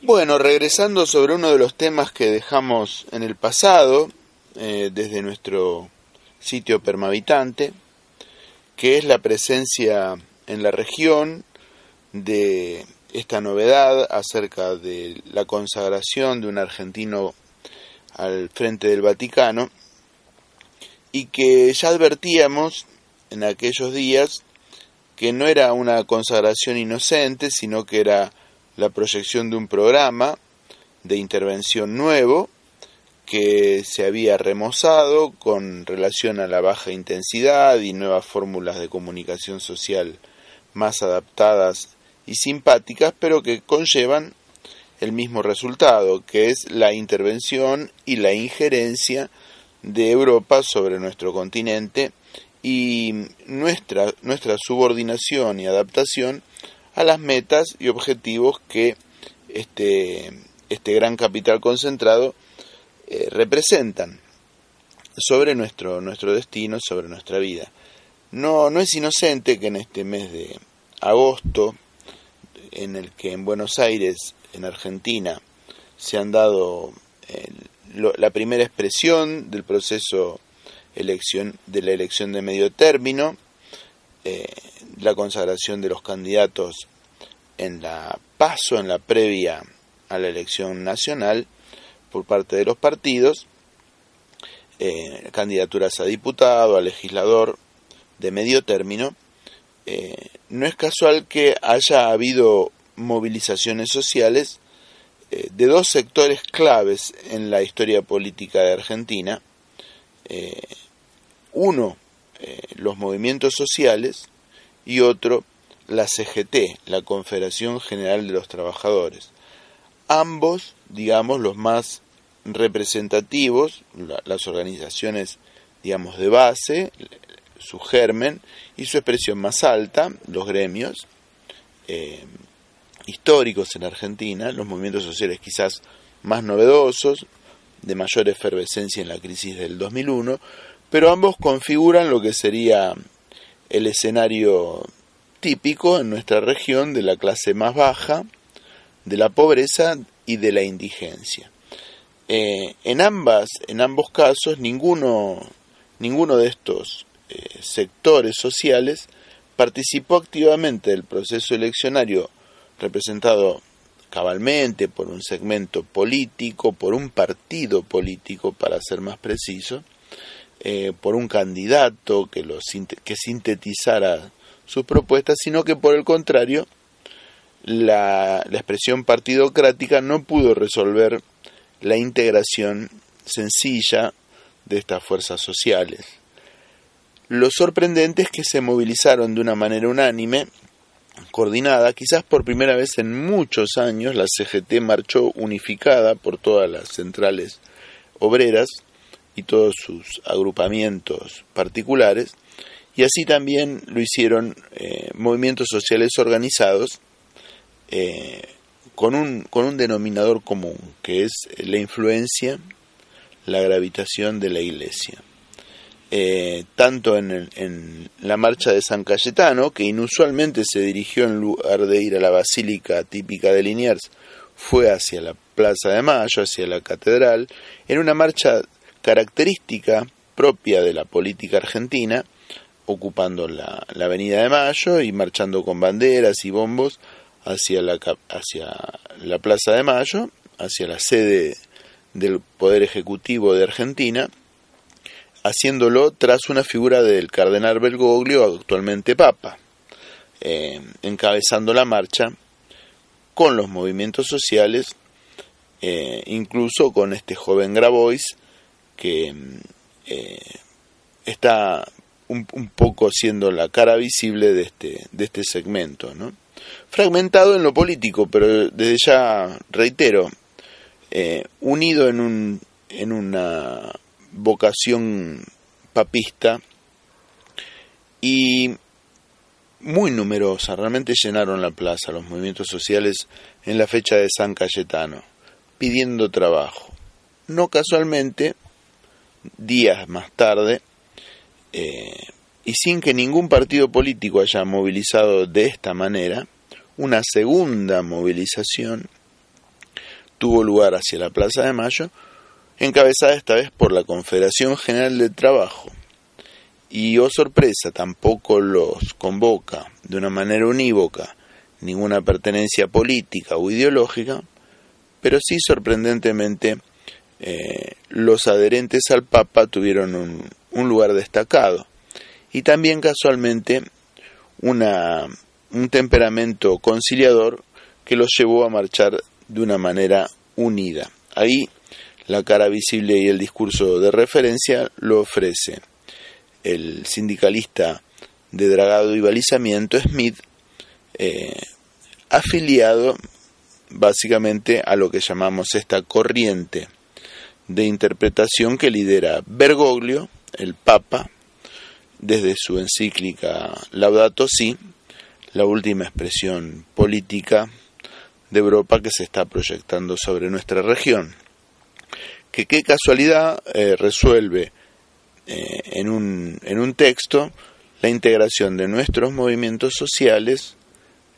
bueno, regresando sobre uno de los temas que dejamos en el pasado, eh, desde nuestro sitio permavitante, que es la presencia en la región de esta novedad acerca de la consagración de un argentino al frente del Vaticano y que ya advertíamos en aquellos días que no era una consagración inocente, sino que era la proyección de un programa de intervención nuevo que se había remozado con relación a la baja intensidad y nuevas fórmulas de comunicación social más adaptadas y simpáticas, pero que conllevan el mismo resultado, que es la intervención y la injerencia de Europa sobre nuestro continente y nuestra, nuestra subordinación y adaptación a las metas y objetivos que este, este gran capital concentrado eh, representan sobre nuestro, nuestro destino, sobre nuestra vida. No, no es inocente que en este mes de agosto, en el que en Buenos Aires, en Argentina, se han dado eh, la primera expresión del proceso elección, de la elección de medio término, eh, la consagración de los candidatos en la paso, en la previa a la elección nacional por parte de los partidos, eh, candidaturas a diputado, a legislador de medio término, eh, no es casual que haya habido movilizaciones sociales de dos sectores claves en la historia política de Argentina, uno, eh, los movimientos sociales y otro, la CGT, la Confederación General de los Trabajadores. Ambos, digamos, los más representativos, las organizaciones, digamos, de base, su germen y su expresión más alta, los gremios eh, históricos en Argentina, los movimientos sociales quizás más novedosos, de mayor efervescencia en la crisis del 2001, pero ambos configuran lo que sería el escenario típico en nuestra región de la clase más baja, de la pobreza y de la indigencia. Eh, en, ambas, en ambos casos, ninguno, ninguno de estos eh, sectores sociales participó activamente del proceso eleccionario representado cabalmente por un segmento político, por un partido político, para ser más preciso, eh, por un candidato que, lo, que sintetizara sus propuestas, sino que por el contrario, la, la expresión partidocrática no pudo resolver la integración sencilla de estas fuerzas sociales. Lo sorprendente es que se movilizaron de una manera unánime, coordinada, quizás por primera vez en muchos años la CGT marchó unificada por todas las centrales obreras, y todos sus agrupamientos particulares, y así también lo hicieron eh, movimientos sociales organizados eh, con, un, con un denominador común, que es la influencia, la gravitación de la Iglesia. Eh, tanto en, en, la marcha de San Cayetano, que inusualmente se dirigió en lugar de ir a la basílica típica de Liniers, fue hacia la Plaza de Mayo, hacia la catedral, en una marcha característica propia de la política argentina, ocupando la, Avenida de Mayo y marchando con banderas y bombos hacia la, hacia la Plaza de Mayo, hacia la sede del Poder Ejecutivo de Argentina, haciéndolo tras una figura del cardenal Bergoglio, actualmente Papa, eh, encabezando la marcha con los movimientos sociales, eh, incluso con este joven Grabois, que eh, está un, poco siendo la cara visible de este, de este segmento. ¿no? fragmentado en lo político, pero desde ya reitero, unido en, un, en una vocación papista y muy numerosa, realmente llenaron la plaza los movimientos sociales en la fecha de San Cayetano, pidiendo trabajo. No casualmente, días más tarde, eh, y sin que ningún partido político haya movilizado de esta manera, una segunda movilización tuvo lugar hacia la Plaza de Mayo, encabezada esta vez por la Confederación General del Trabajo. Y, oh sorpresa, tampoco los convoca de una manera unívoca ninguna pertenencia política o ideológica, pero sí sorprendentemente eh, los adherentes al Papa tuvieron un, un lugar destacado y también casualmente una, un temperamento conciliador que los llevó a marchar de una manera unida. Ahí la cara visible y el discurso de referencia lo ofrece el sindicalista de dragado y balizamiento Smith, eh, afiliado básicamente a lo que llamamos esta corriente de interpretación que lidera Bergoglio, el Papa, desde su encíclica Laudato Si, la última expresión política de Europa que se está proyectando sobre nuestra región. Que qué casualidad eh, resuelve eh, en, un, en un texto la integración de nuestros movimientos sociales,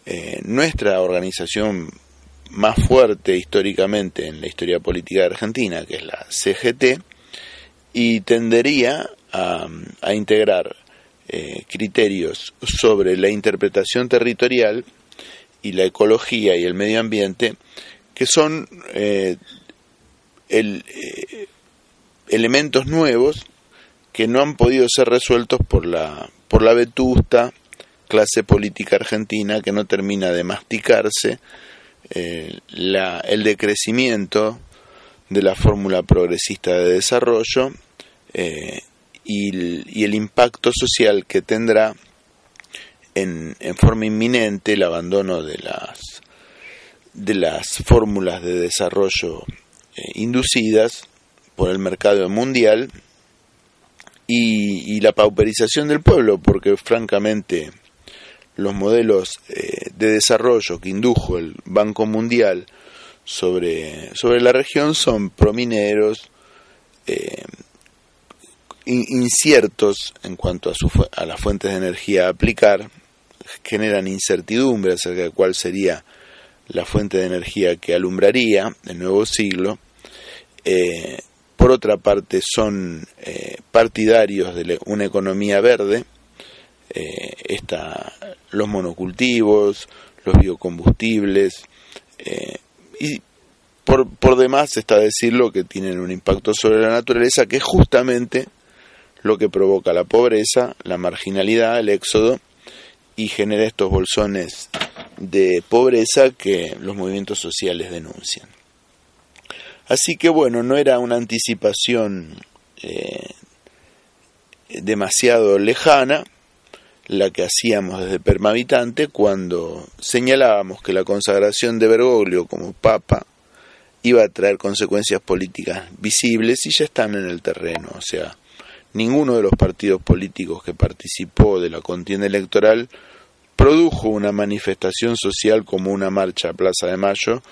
eh, nuestra organización más fuerte históricamente en la historia política Argentina, que es la CGT, y tendería a, a integrar eh, criterios sobre la interpretación territorial y la ecología y el medio ambiente que son eh, el, eh, elementos nuevos que no han podido ser resueltos por la por la vetusta clase política argentina que no termina de masticarse la, el decrecimiento de la fórmula progresista de desarrollo y el, impacto social que tendrá en, en, forma inminente el abandono de las de las fórmulas de desarrollo eh, inducidas por el mercado mundial y, y, la pauperización del pueblo, porque francamente los modelos eh, de desarrollo que indujo el Banco Mundial sobre, sobre la región son promineros, eh, inciertos en cuanto a, su, a las fuentes de energía a aplicar, generan incertidumbre acerca de cuál sería la fuente de energía que alumbraría el nuevo siglo. Eh, por otra parte, son eh, partidarios de una economía verde, eh, los monocultivos, los biocombustibles, y por, por demás está decirlo que tienen un impacto sobre la naturaleza que justamente lo que provoca la pobreza, la marginalidad, el éxodo y genera estos bolsones de pobreza que los movimientos sociales denuncian. Así que bueno, no era una anticipación eh, demasiado lejana la que hacíamos desde Permavitante cuando señalábamos que la consagración de Bergoglio como papa iba a traer consecuencias políticas visibles y ya están en el terreno, o sea, ninguno de los partidos políticos que participó de la contienda electoral produjo una manifestación social como una marcha a Plaza de Mayo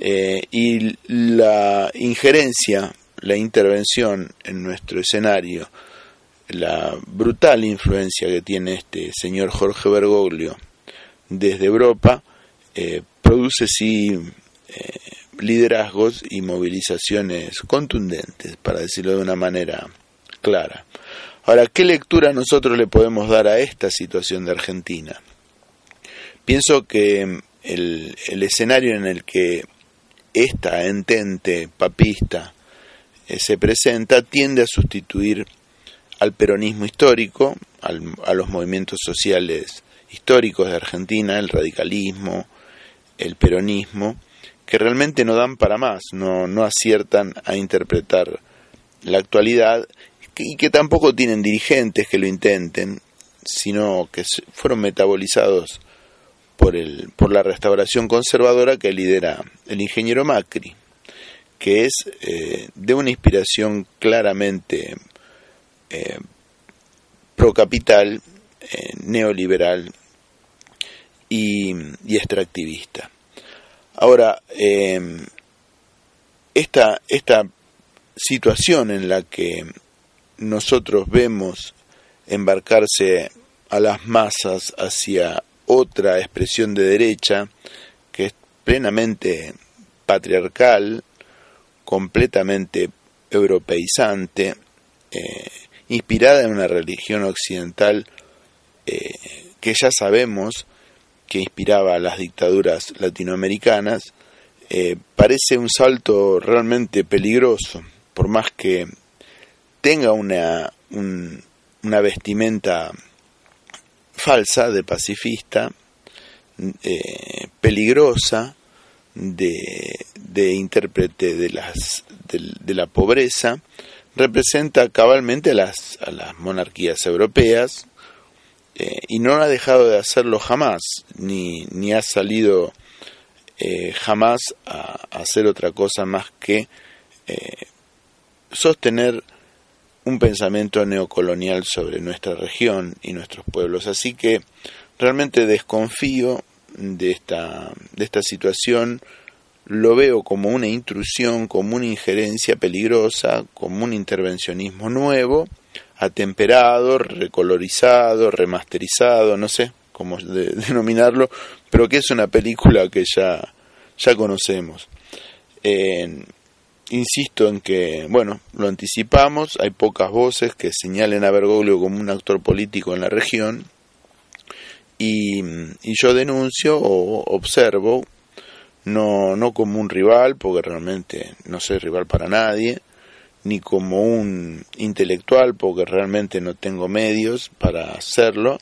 eh, y la injerencia, la intervención en nuestro escenario, la brutal influencia que tiene este señor Jorge Bergoglio desde Europa, eh, produce sí eh, liderazgos y movilizaciones contundentes, para decirlo de una manera clara. Ahora, ¿qué lectura nosotros le podemos dar a esta situación de Argentina? Pienso que el, escenario en el que esta entente papista eh, se presenta tiende a sustituir al peronismo histórico, a los movimientos sociales históricos de Argentina, el radicalismo, el peronismo, que realmente no dan para más, no, no aciertan a interpretar la actualidad y que tampoco tienen dirigentes que lo intenten, sino que fueron metabolizados por, el, por la restauración conservadora que lidera el ingeniero Macri, que es eh, de una inspiración claramente eh, procapital, eh, neoliberal y, extractivista. Ahora, esta, esta situación en la que nosotros vemos embarcarse a las masas hacia otra expresión de derecha que es plenamente patriarcal, completamente europeizante, eh, inspirada en una religión occidental eh, que ya sabemos que inspiraba a las dictaduras latinoamericanas, eh, parece un salto realmente peligroso, por más que tenga una, una vestimenta falsa de pacifista, eh, peligrosa, de, intérprete de, las, de, la pobreza, representa cabalmente a las, a las monarquías europeas eh, y no ha dejado de hacerlo jamás, ni, ni ha salido eh, jamás a, hacer otra cosa más que sostener un pensamiento neocolonial sobre nuestra región y nuestros pueblos. Así que realmente desconfío de esta, de esta situación, lo veo como una intrusión, como una injerencia peligrosa, como un intervencionismo nuevo, atemperado, recolorizado, remasterizado, no sé cómo denominarlo, pero que es una película que ya, ya conocemos insisto en que, bueno, lo anticipamos, hay pocas voces que señalen a Bergoglio como un actor político en la región, y, yo denuncio o observo, no, no como un rival, porque realmente no soy rival para nadie, ni como un intelectual, porque realmente no tengo medios para hacerlo,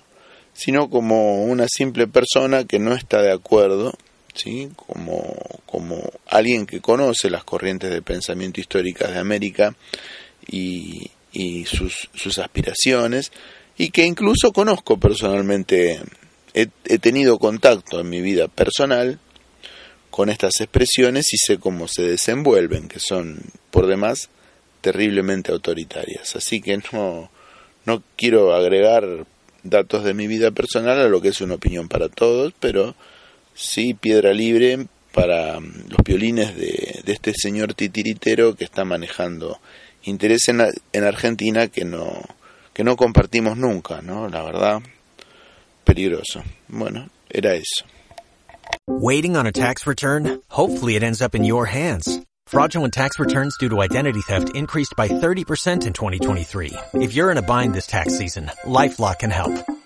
sino como una simple persona que no está de acuerdo ¿sí? como, como alguien que conoce las corrientes de pensamiento históricas de América y, y sus, sus aspiraciones, y que incluso conozco personalmente, he, tenido contacto en mi vida personal con estas expresiones y sé cómo se desenvuelven, que son por demás terriblemente autoritarias. Así que no, no quiero agregar datos de mi vida personal a lo que es una opinión para todos, pero sí piedra libre para mm, los violines de, de este señor titiritero que está manejando interés en, en Argentina que no que no compartimos nunca, ¿no? La verdad, peligroso. Bueno, era eso. Waiting on a tax return? Hopefully it ends up in your hands. Fraudulent tax returns due to identity theft increased by 30% in 2023. If you're in a bind this tax season, LifeLock can help.